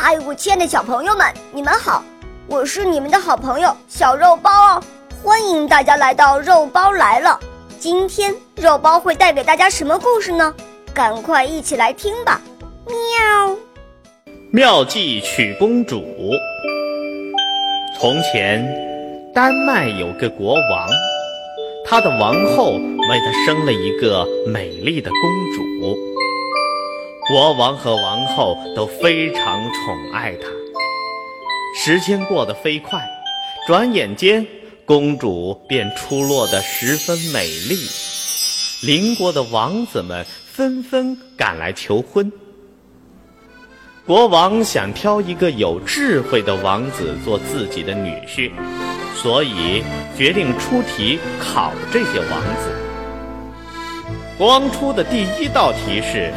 嗨，我亲爱的小朋友们，你们好！我是你们的好朋友小肉包哦，欢迎大家来到肉包来了。今天肉包会带给大家什么故事呢？赶快一起来听吧！喵。妙计娶公主。从前，丹麦有个国王，他的王后为他生了一个美丽的公主。国王和王后都非常宠爱她。时间过得飞快，转眼间，公主便出落得十分美丽。邻国的王子们纷纷赶来求婚。国王想挑一个有智慧的王子做自己的女婿，所以决定出题考这些王子。国王出的第一道题是：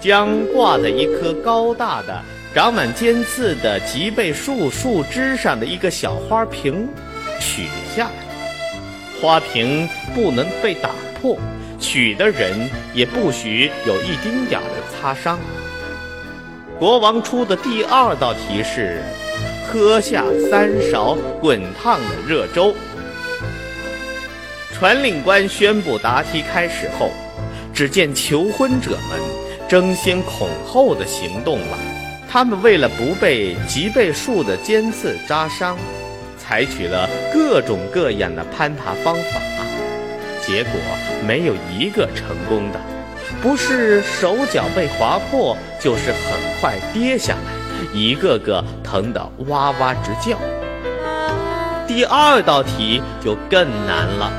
将挂在一棵高大的、长满尖刺的棘背树树枝上的一个小花瓶取下来，花瓶不能被打破，取的人也不许有一丁点的擦伤。国王出的第二道题是：喝下三勺滚烫的热粥。传令官宣布答题开始后，只见求婚者们争先恐后的行动了。他们为了不被棘背树的尖刺扎伤，采取了各种各样的攀爬方法，结果没有一个成功的。不是手脚被划破，就是很快跌下来，一个个疼得哇哇直叫。第二道题就更难了，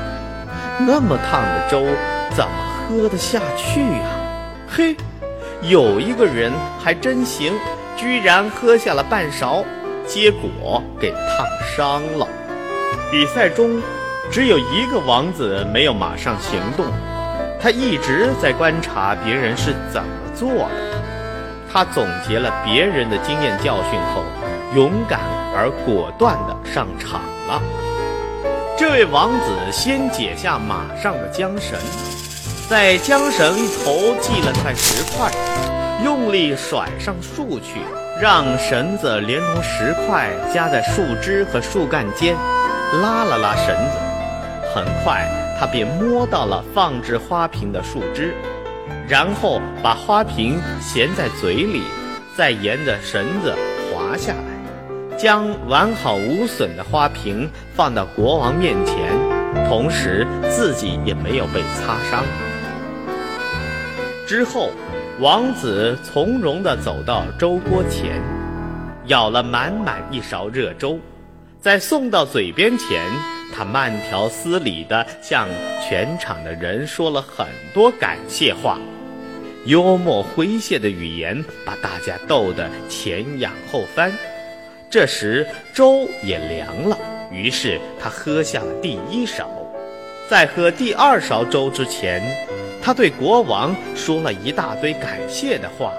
那么烫的粥怎么喝得下去呀？嘿，有一个人还真行，居然喝下了半勺，结果给烫伤了。比赛中，只有一个王子没有马上行动。他一直在观察别人是怎么做的，他总结了别人的经验教训后，勇敢而果断地上场了。这位王子先解下马上的缰绳，在缰绳头系了块石块，用力甩上树去，让绳子连同石块夹在树枝和树干间，拉了拉绳子，很快。他便摸到了放置花瓶的树枝，然后把花瓶衔在嘴里，再沿着绳子滑下来，将完好无损的花瓶放到国王面前，同时自己也没有被擦伤。之后，王子从容地走到粥锅前，舀了满满一勺热粥，在送到嘴边前。他慢条斯理地向全场的人说了很多感谢话，幽默诙谐的语言把大家逗得前仰后翻。这时粥也凉了，于是他喝下了第一勺。在喝第二勺粥之前，他对国王说了一大堆感谢的话。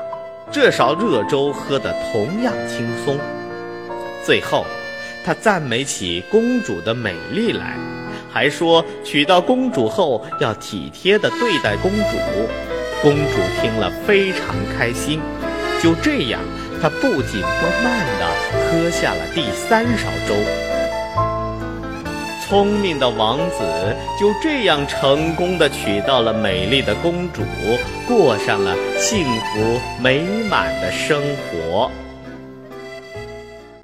这勺热粥喝得同样轻松。最后。他赞美起公主的美丽来，还说娶到公主后要体贴地对待公主。公主听了非常开心。就这样，她不紧不慢地喝下了第三勺粥。聪明的王子就这样成功的娶到了美丽的公主，过上了幸福美满的生活。